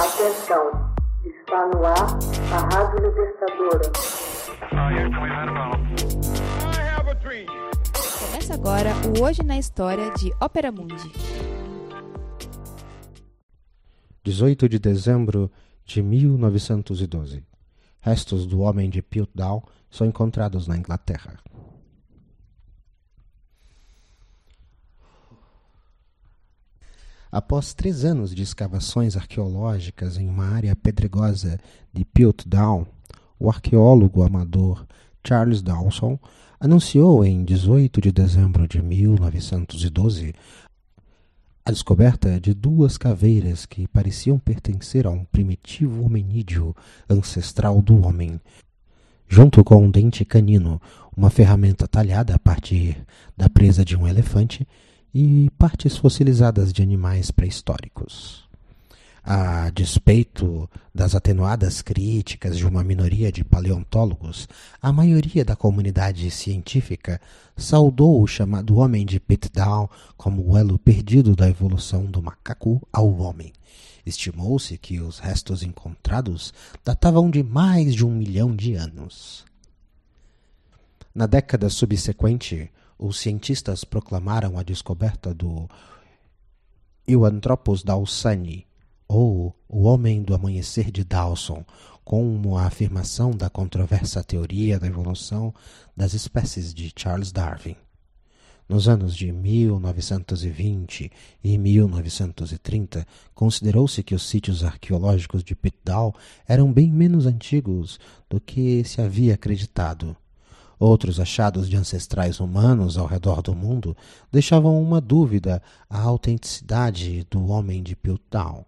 Atenção, está no ar a Rádio Libertadora. Começa agora o Hoje na História de Ópera Mundi. 18 de dezembro de 1912. Restos do homem de Piltdown são encontrados na Inglaterra. Após três anos de escavações arqueológicas em uma área pedregosa de Piltdown, o arqueólogo amador Charles Dawson anunciou em 18 de dezembro de 1912 a descoberta de duas caveiras que pareciam pertencer a um primitivo hominídeo ancestral do homem, junto com um dente canino, uma ferramenta talhada a partir da presa de um elefante e partes fossilizadas de animais pré-históricos. A despeito das atenuadas críticas de uma minoria de paleontólogos, a maioria da comunidade científica saudou o chamado homem de Pitdown como o elo perdido da evolução do macaco ao homem. Estimou-se que os restos encontrados datavam de mais de um milhão de anos. Na década subsequente, os cientistas proclamaram a descoberta do Euanthropus dawsoni, ou o Homem do Amanhecer de Dawson, como a afirmação da controversa teoria da evolução das espécies de Charles Darwin. Nos anos de 1920 e 1930, considerou-se que os sítios arqueológicos de Pitdal eram bem menos antigos do que se havia acreditado. Outros achados de ancestrais humanos ao redor do mundo deixavam uma dúvida à autenticidade do homem de Piltdown.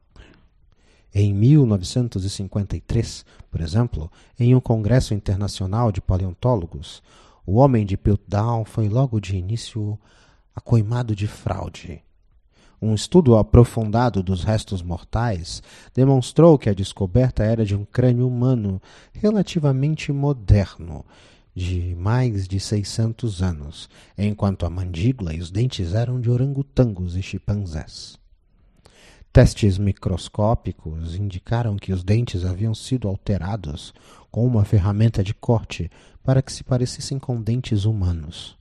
Em 1953, por exemplo, em um congresso internacional de paleontólogos, o homem de Piltdown foi logo de início acoimado de fraude. Um estudo aprofundado dos restos mortais demonstrou que a descoberta era de um crânio humano relativamente moderno de mais de 600 anos, enquanto a mandíbula e os dentes eram de orangotangos e chimpanzés. Testes microscópicos indicaram que os dentes haviam sido alterados com uma ferramenta de corte para que se parecessem com dentes humanos.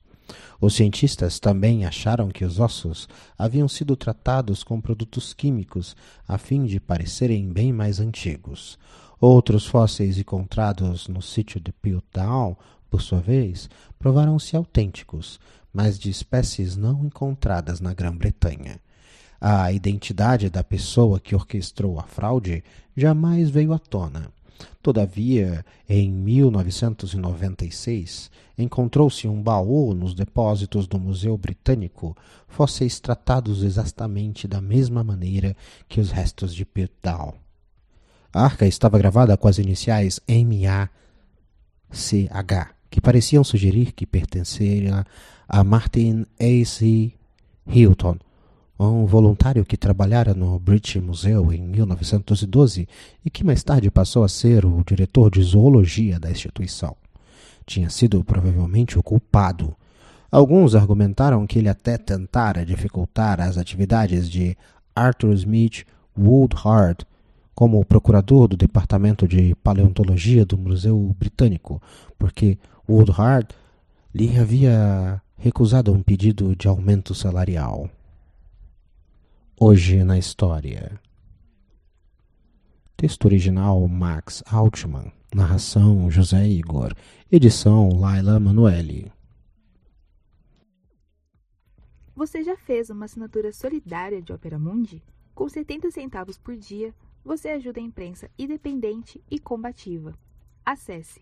Os cientistas também acharam que os ossos haviam sido tratados com produtos químicos a fim de parecerem bem mais antigos. Outros fósseis encontrados no sítio de Piltdown por sua vez, provaram-se autênticos, mas de espécies não encontradas na Grã-Bretanha. A identidade da pessoa que orquestrou a fraude jamais veio à tona. Todavia, em 1996, encontrou-se um baú nos depósitos do Museu Britânico, fósseis tratados exatamente da mesma maneira que os restos de Pitdown. A arca estava gravada com as iniciais MACH, que pareciam sugerir que pertencia a Martin A.C. Hilton, um voluntário que trabalhara no British Museum em 1912 e que mais tarde passou a ser o diretor de zoologia da instituição. Tinha sido provavelmente o culpado. Alguns argumentaram que ele até tentara dificultar as atividades de Arthur Smith Woodhard, como procurador do Departamento de Paleontologia do Museu Britânico, porque Woodhard lhe havia recusado um pedido de aumento salarial. Hoje na história. Texto original Max Altman. Narração José Igor. Edição Laila Manuelle. Você já fez uma assinatura solidária de Opera Mundi? Com 70 centavos por dia, você ajuda a imprensa independente e combativa. Acesse